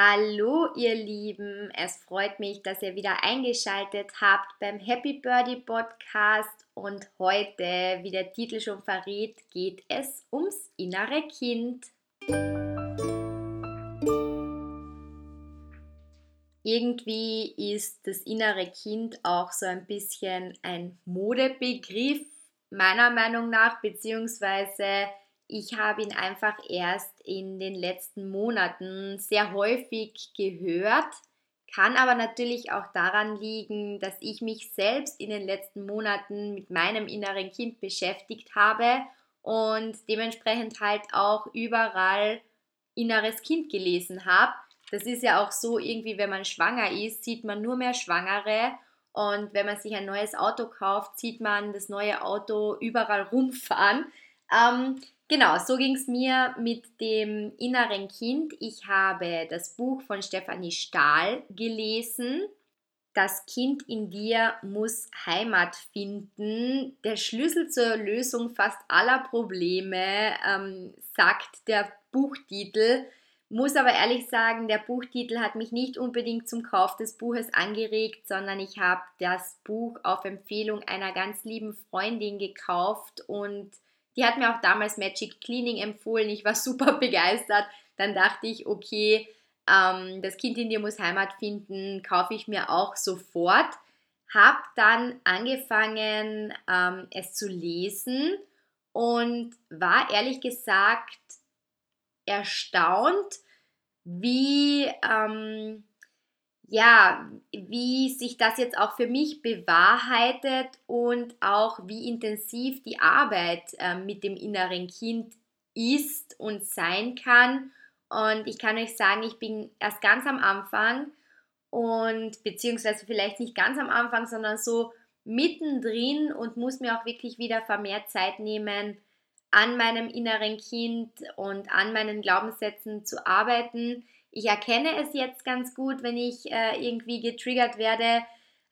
Hallo ihr Lieben, es freut mich, dass ihr wieder eingeschaltet habt beim Happy Birdie Podcast und heute, wie der Titel schon verrät, geht es ums innere Kind. Irgendwie ist das innere Kind auch so ein bisschen ein Modebegriff, meiner Meinung nach, beziehungsweise ich habe ihn einfach erst in den letzten Monaten sehr häufig gehört, kann aber natürlich auch daran liegen, dass ich mich selbst in den letzten Monaten mit meinem inneren Kind beschäftigt habe und dementsprechend halt auch überall inneres Kind gelesen habe. Das ist ja auch so irgendwie, wenn man schwanger ist, sieht man nur mehr Schwangere und wenn man sich ein neues Auto kauft, sieht man das neue Auto überall rumfahren. Ähm, Genau, so ging es mir mit dem inneren Kind. Ich habe das Buch von Stefanie Stahl gelesen. Das Kind in dir muss Heimat finden. Der Schlüssel zur Lösung fast aller Probleme, ähm, sagt der Buchtitel. Muss aber ehrlich sagen, der Buchtitel hat mich nicht unbedingt zum Kauf des Buches angeregt, sondern ich habe das Buch auf Empfehlung einer ganz lieben Freundin gekauft und die hat mir auch damals Magic Cleaning empfohlen. Ich war super begeistert. Dann dachte ich, okay, ähm, das Kind in dir muss Heimat finden, kaufe ich mir auch sofort. Hab dann angefangen, ähm, es zu lesen und war ehrlich gesagt erstaunt, wie ähm, ja, wie sich das jetzt auch für mich bewahrheitet und auch wie intensiv die Arbeit äh, mit dem inneren Kind ist und sein kann. Und ich kann euch sagen, ich bin erst ganz am Anfang und beziehungsweise vielleicht nicht ganz am Anfang, sondern so mittendrin und muss mir auch wirklich wieder vermehrt Zeit nehmen, an meinem inneren Kind und an meinen Glaubenssätzen zu arbeiten ich erkenne es jetzt ganz gut, wenn ich äh, irgendwie getriggert werde,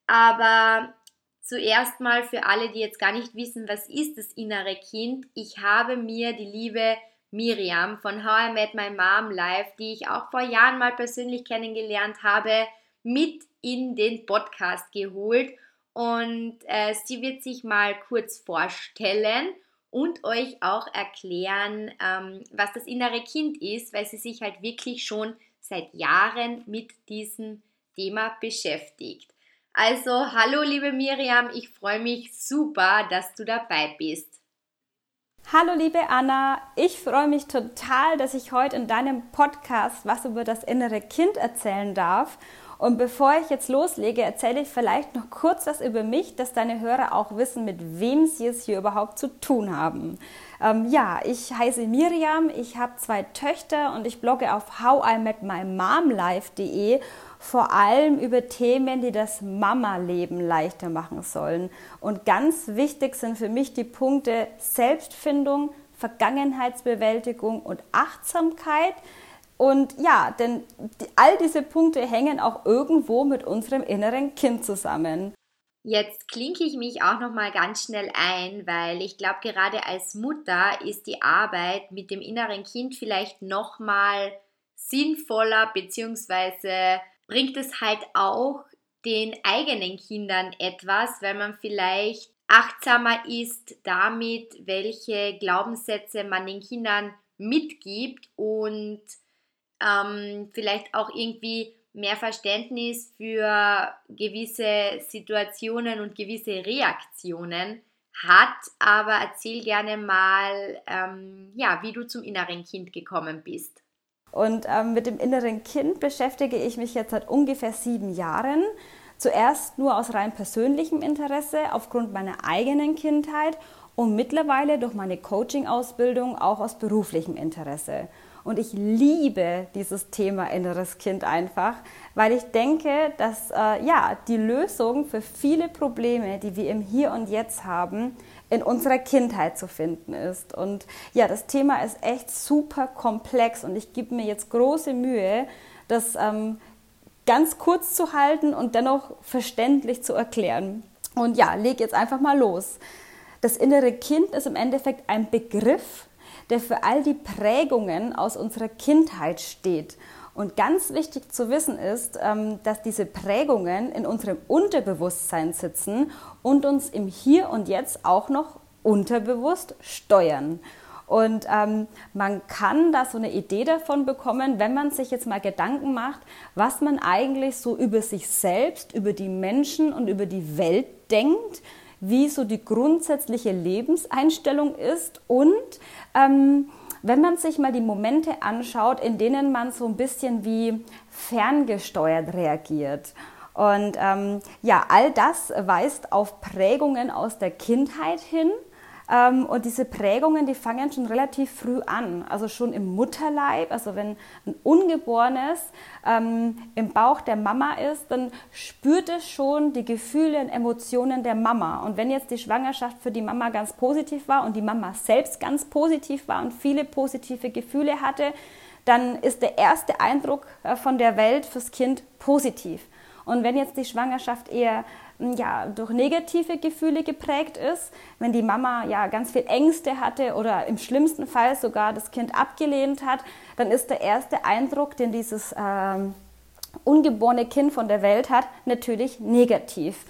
aber zuerst mal für alle, die jetzt gar nicht wissen, was ist das innere Kind, ich habe mir die liebe Miriam von How I Met My Mom Live, die ich auch vor Jahren mal persönlich kennengelernt habe, mit in den Podcast geholt. Und äh, sie wird sich mal kurz vorstellen und euch auch erklären, ähm, was das innere Kind ist, weil sie sich halt wirklich schon seit Jahren mit diesem Thema beschäftigt. Also, hallo liebe Miriam, ich freue mich super, dass du dabei bist. Hallo liebe Anna, ich freue mich total, dass ich heute in deinem Podcast was über das innere Kind erzählen darf. Und bevor ich jetzt loslege, erzähle ich vielleicht noch kurz was über mich, dass deine Hörer auch wissen, mit wem sie es hier überhaupt zu tun haben. Ähm, ja, ich heiße Miriam, ich habe zwei Töchter und ich blogge auf howimedmymomlife.de vor allem über Themen, die das Mama-Leben leichter machen sollen. Und ganz wichtig sind für mich die Punkte Selbstfindung, Vergangenheitsbewältigung und Achtsamkeit. Und ja, denn all diese Punkte hängen auch irgendwo mit unserem inneren Kind zusammen. Jetzt klinke ich mich auch noch mal ganz schnell ein, weil ich glaube, gerade als Mutter ist die Arbeit mit dem inneren Kind vielleicht noch mal sinnvoller beziehungsweise bringt es halt auch den eigenen Kindern etwas, weil man vielleicht achtsamer ist damit, welche Glaubenssätze man den Kindern mitgibt und ähm, vielleicht auch irgendwie mehr Verständnis für gewisse Situationen und gewisse Reaktionen hat. Aber erzähl gerne mal, ähm, ja, wie du zum inneren Kind gekommen bist. Und ähm, mit dem inneren Kind beschäftige ich mich jetzt seit ungefähr sieben Jahren. Zuerst nur aus rein persönlichem Interesse, aufgrund meiner eigenen Kindheit und mittlerweile durch meine Coaching-Ausbildung auch aus beruflichem Interesse. Und ich liebe dieses Thema inneres Kind einfach, weil ich denke, dass äh, ja, die Lösung für viele Probleme, die wir im Hier und Jetzt haben, in unserer Kindheit zu finden ist. Und ja, das Thema ist echt super komplex und ich gebe mir jetzt große Mühe, das ähm, ganz kurz zu halten und dennoch verständlich zu erklären. Und ja, leg jetzt einfach mal los. Das innere Kind ist im Endeffekt ein Begriff, der für all die Prägungen aus unserer Kindheit steht. Und ganz wichtig zu wissen ist, ähm, dass diese Prägungen in unserem Unterbewusstsein sitzen und uns im Hier und Jetzt auch noch unterbewusst steuern. Und ähm, man kann da so eine Idee davon bekommen, wenn man sich jetzt mal Gedanken macht, was man eigentlich so über sich selbst, über die Menschen und über die Welt denkt, wie so die grundsätzliche Lebenseinstellung ist und ähm, wenn man sich mal die Momente anschaut, in denen man so ein bisschen wie ferngesteuert reagiert. Und ähm, ja, all das weist auf Prägungen aus der Kindheit hin und diese Prägungen, die fangen schon relativ früh an, also schon im Mutterleib. Also wenn ein Ungeborenes ähm, im Bauch der Mama ist, dann spürt es schon die Gefühle und Emotionen der Mama. Und wenn jetzt die Schwangerschaft für die Mama ganz positiv war und die Mama selbst ganz positiv war und viele positive Gefühle hatte, dann ist der erste Eindruck äh, von der Welt fürs Kind positiv. Und wenn jetzt die Schwangerschaft eher ja, durch negative Gefühle geprägt ist, wenn die Mama ja ganz viel Ängste hatte oder im schlimmsten Fall sogar das Kind abgelehnt hat, dann ist der erste Eindruck, den dieses ähm, ungeborene Kind von der Welt hat, natürlich negativ.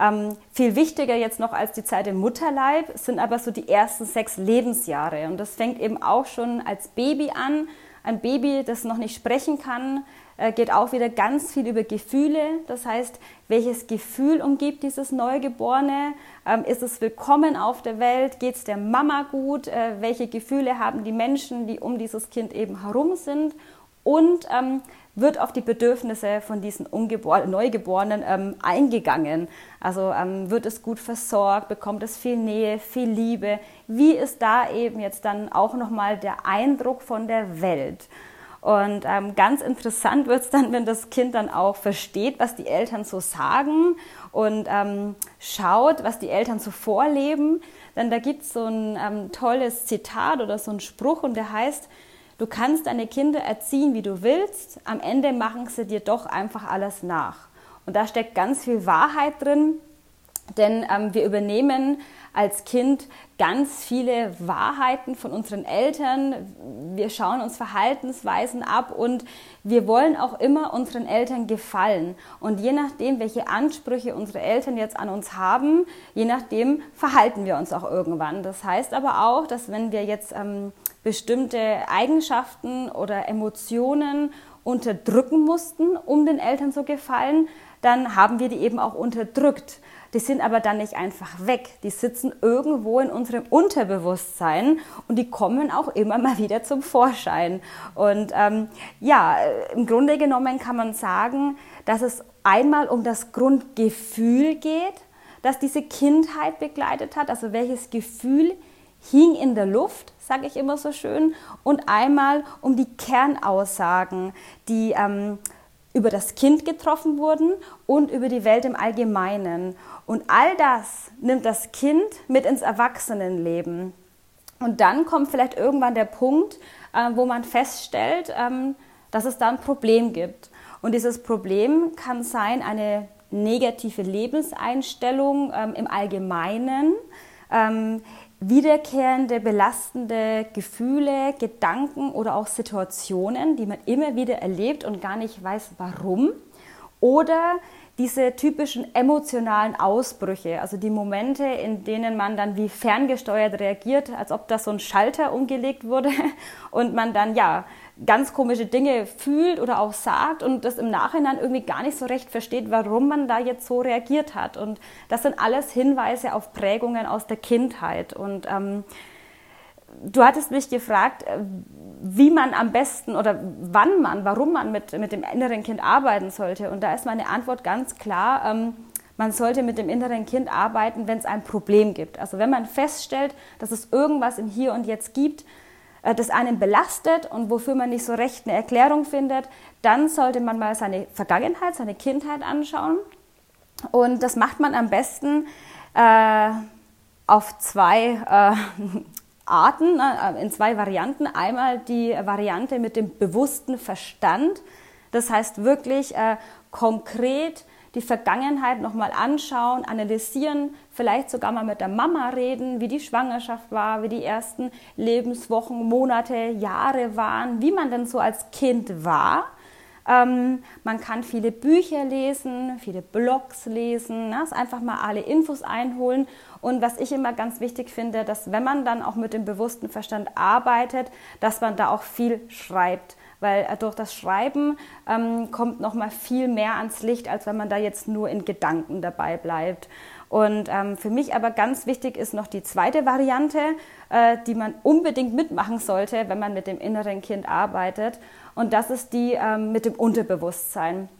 Ähm, viel wichtiger jetzt noch als die Zeit im Mutterleib sind aber so die ersten sechs Lebensjahre. Und das fängt eben auch schon als Baby an. Ein Baby, das noch nicht sprechen kann, geht auch wieder ganz viel über Gefühle. Das heißt, welches Gefühl umgibt dieses Neugeborene? Ähm, ist es willkommen auf der Welt? Geht es der Mama gut? Äh, welche Gefühle haben die Menschen, die um dieses Kind eben herum sind? Und ähm, wird auf die Bedürfnisse von diesen Ungebor Neugeborenen ähm, eingegangen. Also ähm, wird es gut versorgt, bekommt es viel Nähe, viel Liebe. Wie ist da eben jetzt dann auch nochmal der Eindruck von der Welt? Und ähm, ganz interessant wird es dann, wenn das Kind dann auch versteht, was die Eltern so sagen und ähm, schaut, was die Eltern so vorleben. Denn da gibt es so ein ähm, tolles Zitat oder so ein Spruch und der heißt, du kannst deine Kinder erziehen, wie du willst, am Ende machen sie dir doch einfach alles nach. Und da steckt ganz viel Wahrheit drin, denn ähm, wir übernehmen als Kind ganz viele Wahrheiten von unseren Eltern. Wir schauen uns Verhaltensweisen ab und wir wollen auch immer unseren Eltern gefallen. Und je nachdem, welche Ansprüche unsere Eltern jetzt an uns haben, je nachdem verhalten wir uns auch irgendwann. Das heißt aber auch, dass wenn wir jetzt ähm, bestimmte Eigenschaften oder Emotionen unterdrücken mussten, um den Eltern zu gefallen, dann haben wir die eben auch unterdrückt. Die sind aber dann nicht einfach weg. Die sitzen irgendwo in unserem Unterbewusstsein und die kommen auch immer mal wieder zum Vorschein. Und ähm, ja, im Grunde genommen kann man sagen, dass es einmal um das Grundgefühl geht, das diese Kindheit begleitet hat. Also welches Gefühl hing in der Luft, sage ich immer so schön, und einmal um die Kernaussagen, die ähm, über das Kind getroffen wurden und über die Welt im Allgemeinen. Und all das nimmt das Kind mit ins Erwachsenenleben. Und dann kommt vielleicht irgendwann der Punkt, äh, wo man feststellt, ähm, dass es da ein Problem gibt. Und dieses Problem kann sein eine negative Lebenseinstellung ähm, im Allgemeinen, ähm, wiederkehrende, belastende Gefühle, Gedanken oder auch Situationen, die man immer wieder erlebt und gar nicht weiß, warum. Oder diese typischen emotionalen Ausbrüche, also die Momente, in denen man dann wie ferngesteuert reagiert, als ob da so ein Schalter umgelegt wurde und man dann ja ganz komische Dinge fühlt oder auch sagt und das im Nachhinein irgendwie gar nicht so recht versteht, warum man da jetzt so reagiert hat. Und das sind alles Hinweise auf Prägungen aus der Kindheit. Und ähm, du hattest mich gefragt, äh, wie man am besten oder wann man, warum man mit, mit dem inneren Kind arbeiten sollte. Und da ist meine Antwort ganz klar. Ähm, man sollte mit dem inneren Kind arbeiten, wenn es ein Problem gibt. Also wenn man feststellt, dass es irgendwas im Hier und Jetzt gibt, das einen belastet und wofür man nicht so recht eine Erklärung findet, dann sollte man mal seine Vergangenheit, seine Kindheit anschauen. Und das macht man am besten äh, auf zwei äh, Arten, äh, in zwei Varianten. Einmal die Variante mit dem bewussten Verstand. Das heißt wirklich äh, konkret die Vergangenheit nochmal anschauen, analysieren, vielleicht sogar mal mit der Mama reden, wie die Schwangerschaft war, wie die ersten Lebenswochen, Monate, Jahre waren, wie man denn so als Kind war. Ähm, man kann viele Bücher lesen, viele Blogs lesen, ne? also einfach mal alle Infos einholen. Und was ich immer ganz wichtig finde, dass wenn man dann auch mit dem bewussten Verstand arbeitet, dass man da auch viel schreibt weil äh, durch das Schreiben ähm, kommt noch mal viel mehr ans Licht, als wenn man da jetzt nur in Gedanken dabei bleibt. Und ähm, für mich aber ganz wichtig ist noch die zweite Variante, äh, die man unbedingt mitmachen sollte, wenn man mit dem inneren Kind arbeitet. Und das ist die ähm, mit dem Unterbewusstsein.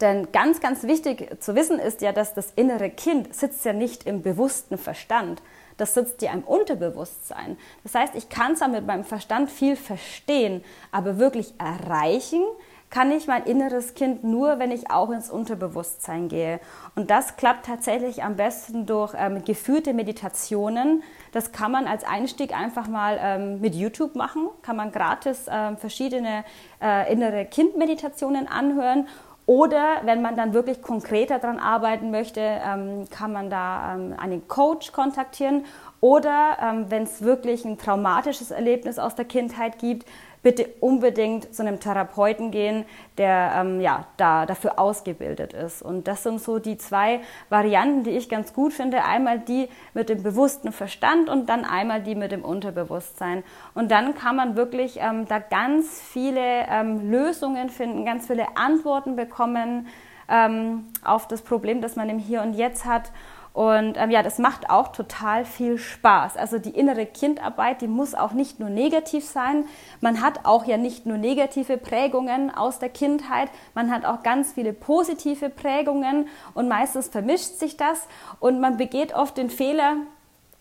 Denn ganz, ganz wichtig zu wissen ist ja, dass das innere Kind sitzt ja nicht im bewussten Verstand. Das sitzt ja im Unterbewusstsein. Das heißt, ich kann zwar mit meinem Verstand viel verstehen, aber wirklich erreichen kann ich mein inneres Kind nur, wenn ich auch ins Unterbewusstsein gehe. Und das klappt tatsächlich am besten durch ähm, geführte Meditationen. Das kann man als Einstieg einfach mal ähm, mit YouTube machen, kann man gratis ähm, verschiedene äh, innere Kindmeditationen anhören. Oder wenn man dann wirklich konkreter daran arbeiten möchte, ähm, kann man da ähm, einen Coach kontaktieren. Oder ähm, wenn es wirklich ein traumatisches Erlebnis aus der Kindheit gibt, bitte unbedingt zu einem Therapeuten gehen, der ähm, ja, da, dafür ausgebildet ist. Und das sind so die zwei Varianten, die ich ganz gut finde. Einmal die mit dem bewussten Verstand und dann einmal die mit dem Unterbewusstsein. Und dann kann man wirklich ähm, da ganz viele ähm, Lösungen finden, ganz viele Antworten bekommen ähm, auf das Problem, das man im Hier und Jetzt hat. Und ähm, ja, das macht auch total viel Spaß. Also die innere Kindarbeit, die muss auch nicht nur negativ sein. Man hat auch ja nicht nur negative Prägungen aus der Kindheit, man hat auch ganz viele positive Prägungen und meistens vermischt sich das und man begeht oft den Fehler,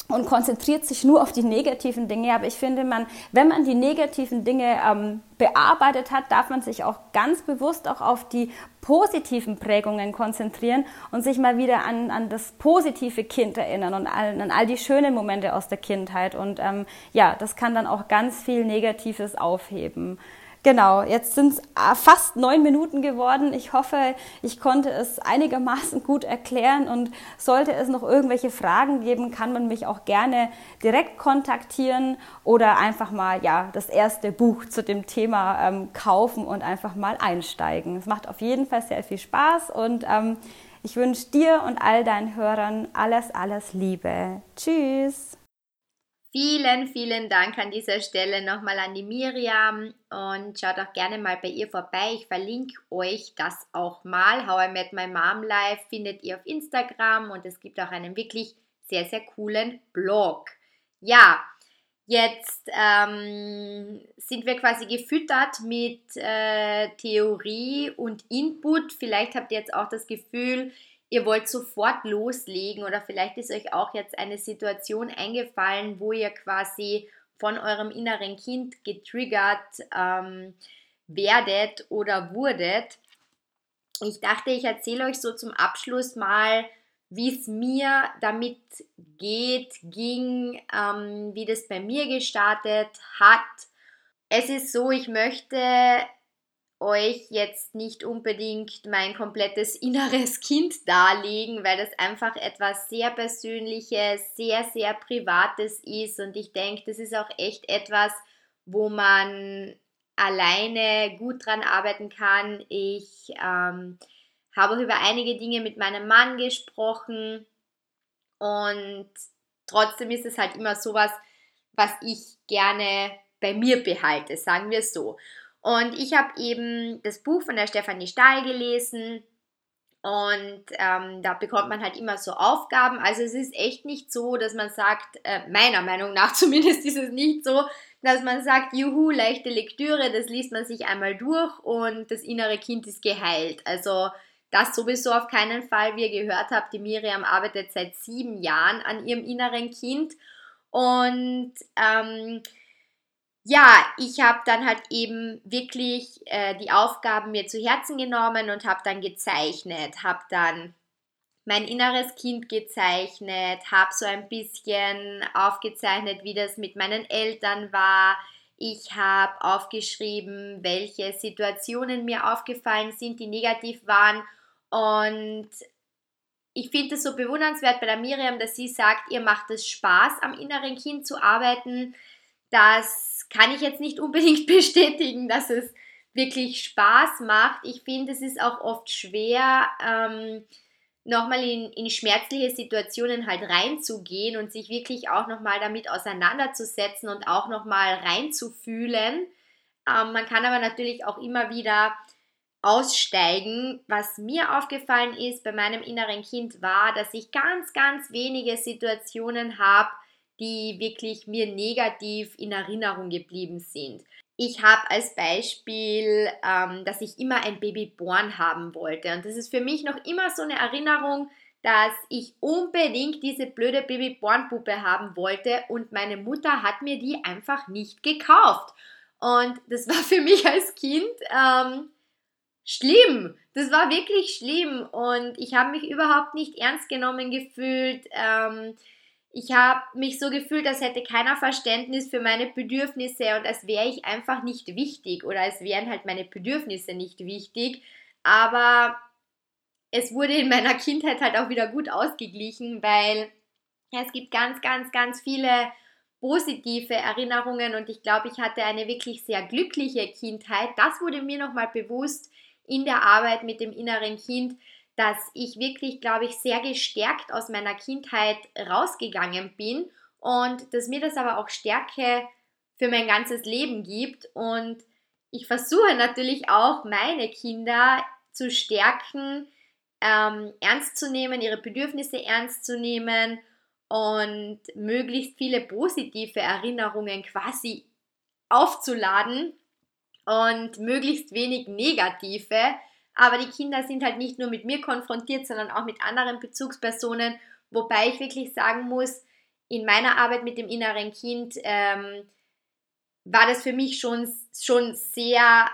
und konzentriert sich nur auf die negativen Dinge. Aber ich finde, man, wenn man die negativen Dinge ähm, bearbeitet hat, darf man sich auch ganz bewusst auch auf die positiven Prägungen konzentrieren und sich mal wieder an, an das positive Kind erinnern und an, an all die schönen Momente aus der Kindheit. Und ähm, ja, das kann dann auch ganz viel Negatives aufheben. Genau, jetzt sind es äh, fast neun Minuten geworden. Ich hoffe, ich konnte es einigermaßen gut erklären und sollte es noch irgendwelche Fragen geben, kann man mich auch gerne direkt kontaktieren oder einfach mal ja das erste Buch zu dem Thema ähm, kaufen und einfach mal einsteigen. Es macht auf jeden Fall sehr viel Spaß und ähm, ich wünsche dir und all deinen Hörern alles, alles Liebe. Tschüss! Vielen, vielen Dank an dieser Stelle nochmal an die Miriam und schaut auch gerne mal bei ihr vorbei. Ich verlinke euch das auch mal. How I Met My Mom Live findet ihr auf Instagram und es gibt auch einen wirklich sehr, sehr coolen Blog. Ja, jetzt ähm, sind wir quasi gefüttert mit äh, Theorie und Input. Vielleicht habt ihr jetzt auch das Gefühl, ihr wollt sofort loslegen oder vielleicht ist euch auch jetzt eine Situation eingefallen, wo ihr quasi von eurem inneren Kind getriggert ähm, werdet oder wurdet. Ich dachte, ich erzähle euch so zum Abschluss mal, wie es mir damit geht, ging, ähm, wie das bei mir gestartet hat. Es ist so, ich möchte euch jetzt nicht unbedingt mein komplettes inneres Kind darlegen, weil das einfach etwas sehr Persönliches, sehr, sehr Privates ist. Und ich denke, das ist auch echt etwas, wo man alleine gut dran arbeiten kann. Ich ähm, habe auch über einige Dinge mit meinem Mann gesprochen und trotzdem ist es halt immer sowas, was ich gerne bei mir behalte, sagen wir so. Und ich habe eben das Buch von der Stefanie Stahl gelesen und ähm, da bekommt man halt immer so Aufgaben. Also es ist echt nicht so, dass man sagt, äh, meiner Meinung nach zumindest ist es nicht so, dass man sagt, juhu, leichte Lektüre, das liest man sich einmal durch und das innere Kind ist geheilt. Also das sowieso auf keinen Fall. Wie ihr gehört habt, die Miriam arbeitet seit sieben Jahren an ihrem inneren Kind und ähm, ja, ich habe dann halt eben wirklich äh, die Aufgaben mir zu Herzen genommen und habe dann gezeichnet, habe dann mein inneres Kind gezeichnet, habe so ein bisschen aufgezeichnet, wie das mit meinen Eltern war. Ich habe aufgeschrieben, welche Situationen mir aufgefallen sind, die negativ waren. Und ich finde es so bewundernswert bei der Miriam, dass sie sagt, ihr macht es Spaß, am inneren Kind zu arbeiten. Das kann ich jetzt nicht unbedingt bestätigen, dass es wirklich Spaß macht. Ich finde, es ist auch oft schwer, ähm, nochmal in, in schmerzliche Situationen halt reinzugehen und sich wirklich auch nochmal damit auseinanderzusetzen und auch nochmal reinzufühlen. Ähm, man kann aber natürlich auch immer wieder aussteigen. Was mir aufgefallen ist bei meinem inneren Kind war, dass ich ganz, ganz wenige Situationen habe, die wirklich mir negativ in Erinnerung geblieben sind. Ich habe als Beispiel, ähm, dass ich immer ein Babyborn haben wollte. Und das ist für mich noch immer so eine Erinnerung, dass ich unbedingt diese blöde Babyborn-Puppe haben wollte und meine Mutter hat mir die einfach nicht gekauft. Und das war für mich als Kind ähm, schlimm. Das war wirklich schlimm und ich habe mich überhaupt nicht ernst genommen gefühlt. Ähm, ich habe mich so gefühlt, als hätte keiner Verständnis für meine Bedürfnisse und als wäre ich einfach nicht wichtig oder als wären halt meine Bedürfnisse nicht wichtig. Aber es wurde in meiner Kindheit halt auch wieder gut ausgeglichen, weil es gibt ganz, ganz, ganz viele positive Erinnerungen und ich glaube, ich hatte eine wirklich sehr glückliche Kindheit. Das wurde mir nochmal bewusst in der Arbeit mit dem inneren Kind, dass ich wirklich, glaube ich, sehr gestärkt aus meiner Kindheit rausgegangen bin und dass mir das aber auch Stärke für mein ganzes Leben gibt. Und ich versuche natürlich auch, meine Kinder zu stärken, ähm, ernst zu nehmen, ihre Bedürfnisse ernst zu nehmen und möglichst viele positive Erinnerungen quasi aufzuladen und möglichst wenig negative, aber die Kinder sind halt nicht nur mit mir konfrontiert, sondern auch mit anderen Bezugspersonen, wobei ich wirklich sagen muss, in meiner Arbeit mit dem inneren Kind ähm, war das für mich schon, schon sehr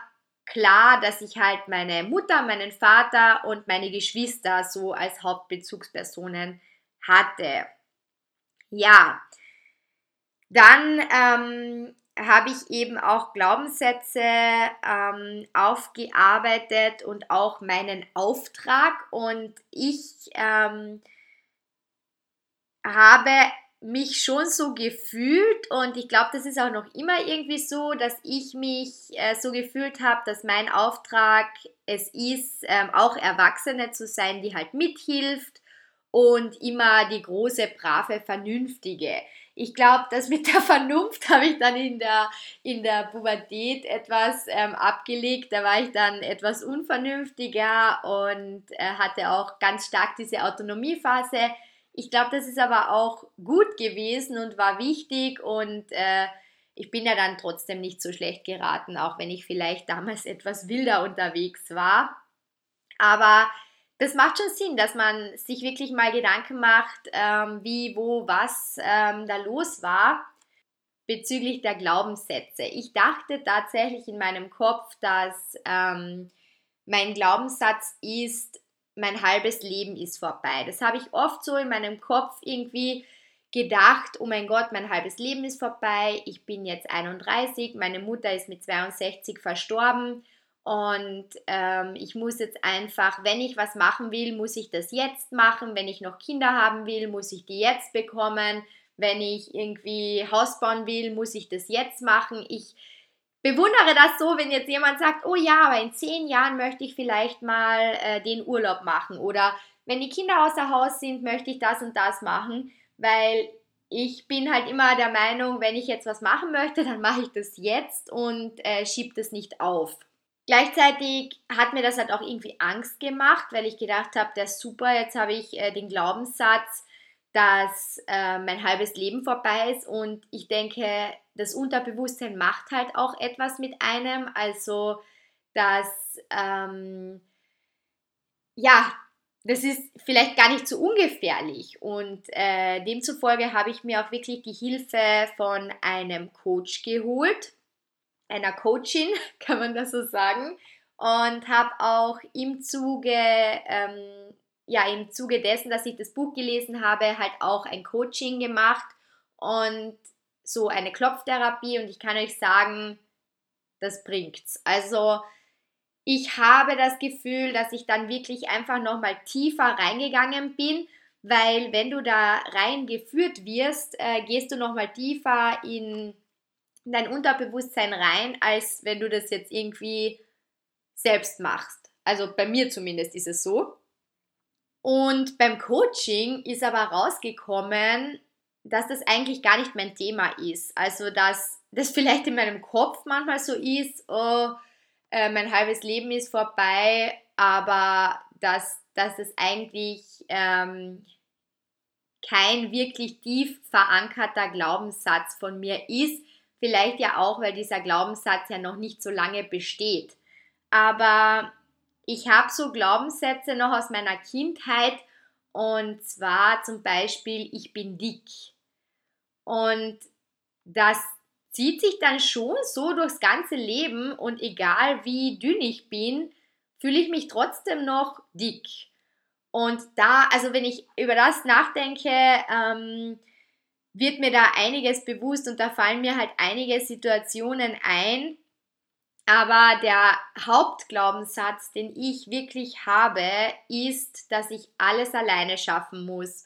klar, dass ich halt meine Mutter, meinen Vater und meine Geschwister so als Hauptbezugspersonen hatte. Ja, dann ähm, habe ich eben auch Glaubenssätze ähm, aufgearbeitet und auch meinen Auftrag. Und ich ähm, habe mich schon so gefühlt und ich glaube, das ist auch noch immer irgendwie so, dass ich mich äh, so gefühlt habe, dass mein Auftrag es ist, ähm, auch Erwachsene zu sein, die halt mithilft und immer die große, brave, vernünftige. Ich glaube, das mit der Vernunft habe ich dann in der, in der Pubertät etwas ähm, abgelegt. Da war ich dann etwas unvernünftiger und äh, hatte auch ganz stark diese Autonomiephase. Ich glaube, das ist aber auch gut gewesen und war wichtig und äh, ich bin ja dann trotzdem nicht so schlecht geraten, auch wenn ich vielleicht damals etwas wilder unterwegs war. Aber das macht schon Sinn, dass man sich wirklich mal Gedanken macht, ähm, wie, wo, was ähm, da los war bezüglich der Glaubenssätze. Ich dachte tatsächlich in meinem Kopf, dass ähm, mein Glaubenssatz ist, mein halbes Leben ist vorbei. Das habe ich oft so in meinem Kopf irgendwie gedacht, oh mein Gott, mein halbes Leben ist vorbei, ich bin jetzt 31, meine Mutter ist mit 62 verstorben und ähm, ich muss jetzt einfach, wenn ich was machen will, muss ich das jetzt machen. Wenn ich noch Kinder haben will, muss ich die jetzt bekommen. Wenn ich irgendwie Haus bauen will, muss ich das jetzt machen. Ich bewundere das so, wenn jetzt jemand sagt, oh ja, aber in zehn Jahren möchte ich vielleicht mal äh, den Urlaub machen. Oder wenn die Kinder außer Haus sind, möchte ich das und das machen. Weil ich bin halt immer der Meinung, wenn ich jetzt was machen möchte, dann mache ich das jetzt und äh, schiebe das nicht auf. Gleichzeitig hat mir das halt auch irgendwie Angst gemacht, weil ich gedacht habe, der ist super, jetzt habe ich äh, den Glaubenssatz, dass äh, mein halbes Leben vorbei ist. Und ich denke, das Unterbewusstsein macht halt auch etwas mit einem, also dass ähm, ja, das ist vielleicht gar nicht so ungefährlich. Und äh, demzufolge habe ich mir auch wirklich die Hilfe von einem Coach geholt einer Coachin, kann man das so sagen, und habe auch im Zuge, ähm, ja, im Zuge dessen, dass ich das Buch gelesen habe, halt auch ein Coaching gemacht und so eine Klopftherapie und ich kann euch sagen, das bringt's. Also ich habe das Gefühl, dass ich dann wirklich einfach nochmal tiefer reingegangen bin, weil wenn du da reingeführt wirst, äh, gehst du nochmal tiefer in dein Unterbewusstsein rein, als wenn du das jetzt irgendwie selbst machst. Also bei mir zumindest ist es so. Und beim Coaching ist aber rausgekommen, dass das eigentlich gar nicht mein Thema ist. Also dass das vielleicht in meinem Kopf manchmal so ist, oh, äh, mein halbes Leben ist vorbei, aber dass, dass es eigentlich ähm, kein wirklich tief verankerter Glaubenssatz von mir ist. Vielleicht ja auch, weil dieser Glaubenssatz ja noch nicht so lange besteht. Aber ich habe so Glaubenssätze noch aus meiner Kindheit und zwar zum Beispiel, ich bin dick. Und das zieht sich dann schon so durchs ganze Leben und egal wie dünn ich bin, fühle ich mich trotzdem noch dick. Und da, also wenn ich über das nachdenke, ähm, wird mir da einiges bewusst und da fallen mir halt einige Situationen ein. Aber der Hauptglaubenssatz, den ich wirklich habe, ist, dass ich alles alleine schaffen muss.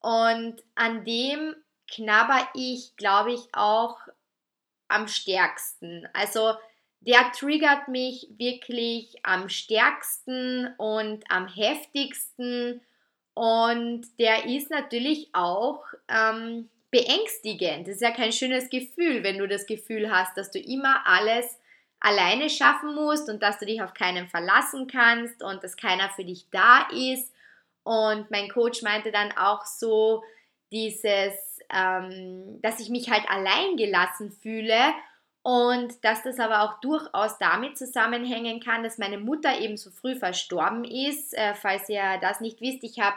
Und an dem knabber ich, glaube ich, auch am stärksten. Also der triggert mich wirklich am stärksten und am heftigsten. Und der ist natürlich auch ähm, beängstigend. Das ist ja kein schönes Gefühl, wenn du das Gefühl hast, dass du immer alles alleine schaffen musst und dass du dich auf keinen verlassen kannst und dass keiner für dich da ist. Und mein Coach meinte dann auch so dieses, ähm, dass ich mich halt allein gelassen fühle und dass das aber auch durchaus damit zusammenhängen kann, dass meine Mutter eben so früh verstorben ist. Äh, falls ihr das nicht wisst, ich habe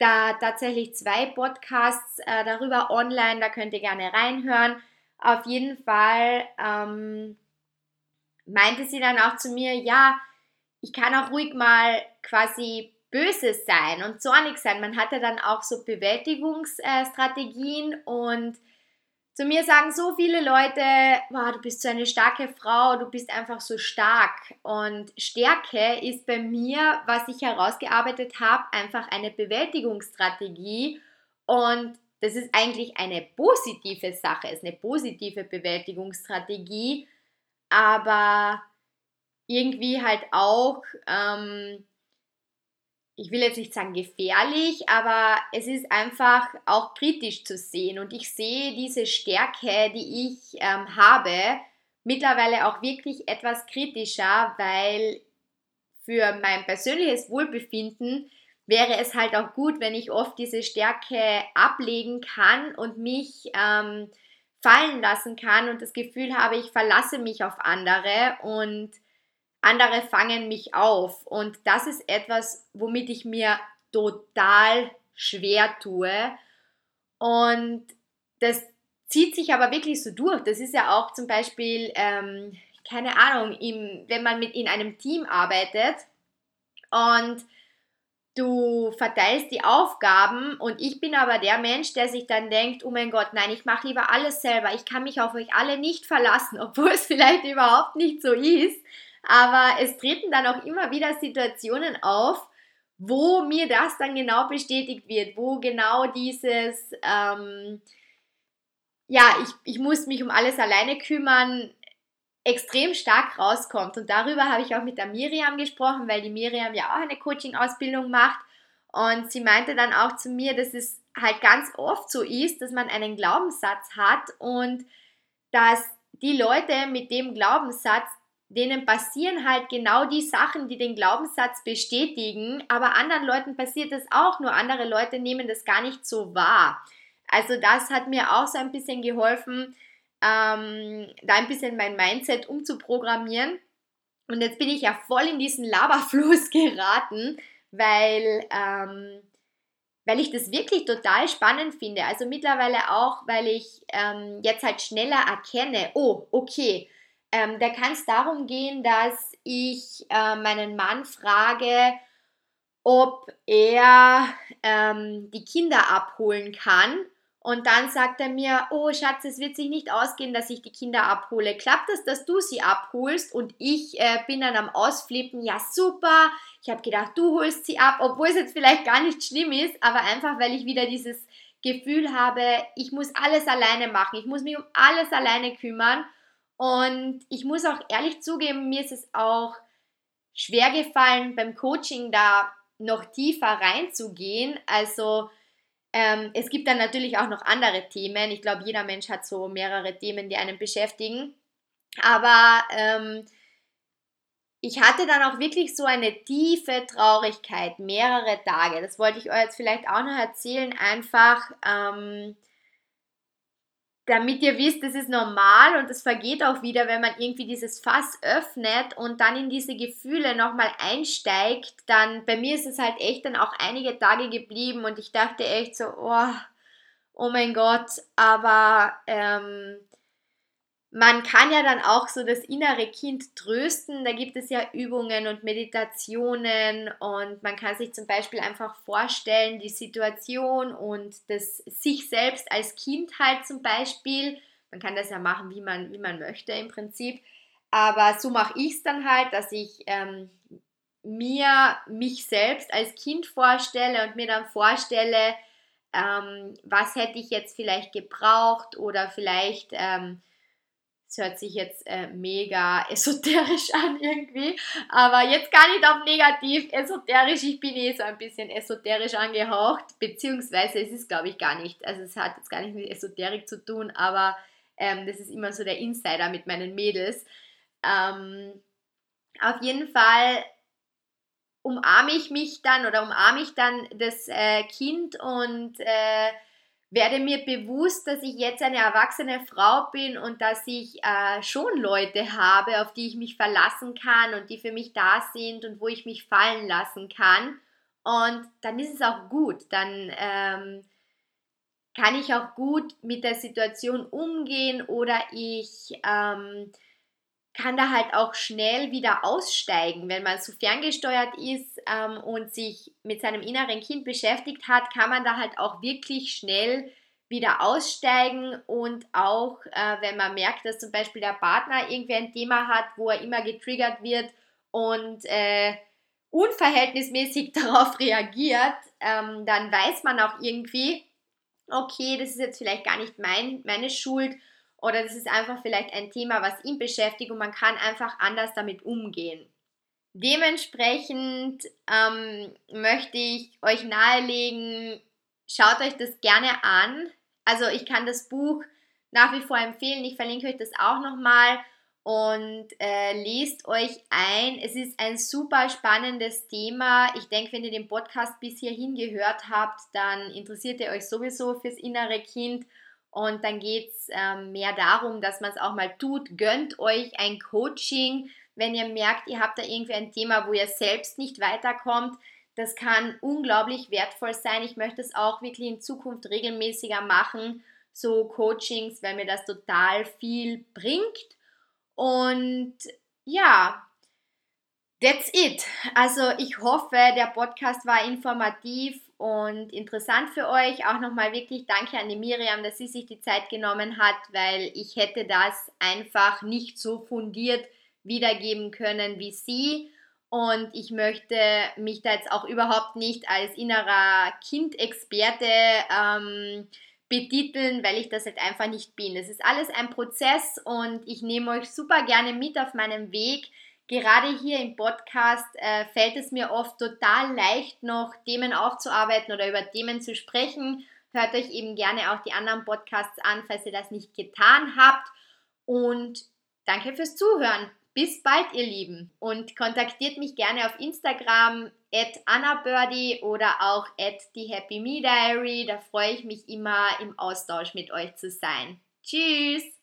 da tatsächlich zwei Podcasts äh, darüber online, da könnt ihr gerne reinhören. Auf jeden Fall ähm, meinte sie dann auch zu mir, ja, ich kann auch ruhig mal quasi böse sein und zornig sein. Man hatte dann auch so Bewältigungsstrategien und zu mir sagen so viele Leute, wow, du bist so eine starke Frau, du bist einfach so stark. Und Stärke ist bei mir, was ich herausgearbeitet habe, einfach eine Bewältigungsstrategie. Und das ist eigentlich eine positive Sache, ist eine positive Bewältigungsstrategie, aber irgendwie halt auch ähm, ich will jetzt nicht sagen gefährlich, aber es ist einfach auch kritisch zu sehen. Und ich sehe diese Stärke, die ich ähm, habe, mittlerweile auch wirklich etwas kritischer, weil für mein persönliches Wohlbefinden wäre es halt auch gut, wenn ich oft diese Stärke ablegen kann und mich ähm, fallen lassen kann und das Gefühl habe, ich verlasse mich auf andere und andere fangen mich auf. Und das ist etwas, womit ich mir total schwer tue. Und das zieht sich aber wirklich so durch. Das ist ja auch zum Beispiel, ähm, keine Ahnung, im, wenn man mit in einem Team arbeitet und du verteilst die Aufgaben und ich bin aber der Mensch, der sich dann denkt, oh mein Gott, nein, ich mache lieber alles selber, ich kann mich auf euch alle nicht verlassen, obwohl es vielleicht überhaupt nicht so ist. Aber es treten dann auch immer wieder Situationen auf, wo mir das dann genau bestätigt wird, wo genau dieses, ähm, ja, ich, ich muss mich um alles alleine kümmern, extrem stark rauskommt. Und darüber habe ich auch mit der Miriam gesprochen, weil die Miriam ja auch eine Coaching-Ausbildung macht. Und sie meinte dann auch zu mir, dass es halt ganz oft so ist, dass man einen Glaubenssatz hat und dass die Leute mit dem Glaubenssatz denen passieren halt genau die Sachen, die den Glaubenssatz bestätigen, aber anderen Leuten passiert das auch, nur andere Leute nehmen das gar nicht so wahr. Also das hat mir auch so ein bisschen geholfen, ähm, da ein bisschen mein Mindset umzuprogrammieren. Und jetzt bin ich ja voll in diesen Laberfluss geraten, weil, ähm, weil ich das wirklich total spannend finde. Also mittlerweile auch, weil ich ähm, jetzt halt schneller erkenne, oh, okay, ähm, da kann es darum gehen, dass ich äh, meinen Mann frage, ob er ähm, die Kinder abholen kann. Und dann sagt er mir, oh Schatz, es wird sich nicht ausgehen, dass ich die Kinder abhole. Klappt es, dass du sie abholst? Und ich äh, bin dann am Ausflippen, ja super. Ich habe gedacht, du holst sie ab, obwohl es jetzt vielleicht gar nicht schlimm ist, aber einfach, weil ich wieder dieses Gefühl habe, ich muss alles alleine machen, ich muss mich um alles alleine kümmern. Und ich muss auch ehrlich zugeben, mir ist es auch schwer gefallen, beim Coaching da noch tiefer reinzugehen. Also ähm, es gibt dann natürlich auch noch andere Themen. Ich glaube, jeder Mensch hat so mehrere Themen, die einen beschäftigen. Aber ähm, ich hatte dann auch wirklich so eine tiefe Traurigkeit, mehrere Tage. Das wollte ich euch jetzt vielleicht auch noch erzählen, einfach ähm, damit ihr wisst, das ist normal und es vergeht auch wieder, wenn man irgendwie dieses Fass öffnet und dann in diese Gefühle nochmal einsteigt, dann bei mir ist es halt echt dann auch einige Tage geblieben und ich dachte echt so, oh, oh mein Gott, aber ähm, man kann ja dann auch so das innere Kind trösten. Da gibt es ja Übungen und Meditationen und man kann sich zum Beispiel einfach vorstellen, die Situation und das sich selbst als Kind halt zum Beispiel. Man kann das ja machen, wie man, wie man möchte im Prinzip. Aber so mache ich es dann halt, dass ich ähm, mir mich selbst als Kind vorstelle und mir dann vorstelle, ähm, was hätte ich jetzt vielleicht gebraucht oder vielleicht ähm, es hört sich jetzt äh, mega esoterisch an irgendwie, aber jetzt gar nicht auf negativ esoterisch. Ich bin eh so ein bisschen esoterisch angehaucht, beziehungsweise es ist, glaube ich, gar nicht. Also es hat jetzt gar nicht mit Esoterik zu tun, aber ähm, das ist immer so der Insider mit meinen Mädels. Ähm, auf jeden Fall umarme ich mich dann oder umarme ich dann das äh, Kind und äh, werde mir bewusst, dass ich jetzt eine erwachsene Frau bin und dass ich äh, schon Leute habe, auf die ich mich verlassen kann und die für mich da sind und wo ich mich fallen lassen kann. Und dann ist es auch gut. Dann ähm, kann ich auch gut mit der Situation umgehen oder ich ähm, kann da halt auch schnell wieder aussteigen. Wenn man so ferngesteuert ist ähm, und sich mit seinem inneren Kind beschäftigt hat, kann man da halt auch wirklich schnell wieder aussteigen und auch, äh, wenn man merkt, dass zum Beispiel der Partner irgendwie ein Thema hat, wo er immer getriggert wird und äh, unverhältnismäßig darauf reagiert, ähm, dann weiß man auch irgendwie, okay, das ist jetzt vielleicht gar nicht mein, meine Schuld oder das ist einfach vielleicht ein Thema, was ihn beschäftigt und man kann einfach anders damit umgehen. Dementsprechend ähm, möchte ich euch nahelegen, schaut euch das gerne an. Also ich kann das Buch nach wie vor empfehlen. Ich verlinke euch das auch nochmal und äh, lest euch ein. Es ist ein super spannendes Thema. Ich denke, wenn ihr den Podcast bis hierhin gehört habt, dann interessiert ihr euch sowieso fürs innere Kind und dann geht es ähm, mehr darum, dass man es auch mal tut. Gönnt euch ein Coaching, wenn ihr merkt, ihr habt da irgendwie ein Thema, wo ihr selbst nicht weiterkommt. Das kann unglaublich wertvoll sein. Ich möchte es auch wirklich in Zukunft regelmäßiger machen, so Coachings, weil mir das total viel bringt. Und ja, that's it. Also ich hoffe, der Podcast war informativ und interessant für euch. Auch nochmal wirklich danke an die Miriam, dass sie sich die Zeit genommen hat, weil ich hätte das einfach nicht so fundiert wiedergeben können wie sie. Und ich möchte mich da jetzt auch überhaupt nicht als innerer Kindexperte ähm, betiteln, weil ich das halt einfach nicht bin. Es ist alles ein Prozess und ich nehme euch super gerne mit auf meinem Weg gerade hier im Podcast äh, fällt es mir oft total leicht, noch Themen aufzuarbeiten oder über Themen zu sprechen. Hört euch eben gerne auch die anderen Podcasts an, falls ihr das nicht getan habt. Und danke fürs Zuhören. Bis bald, ihr Lieben. Und kontaktiert mich gerne auf Instagram at AnnaBirdie oder auch at die Happy Me Diary. Da freue ich mich immer im Austausch mit euch zu sein. Tschüss!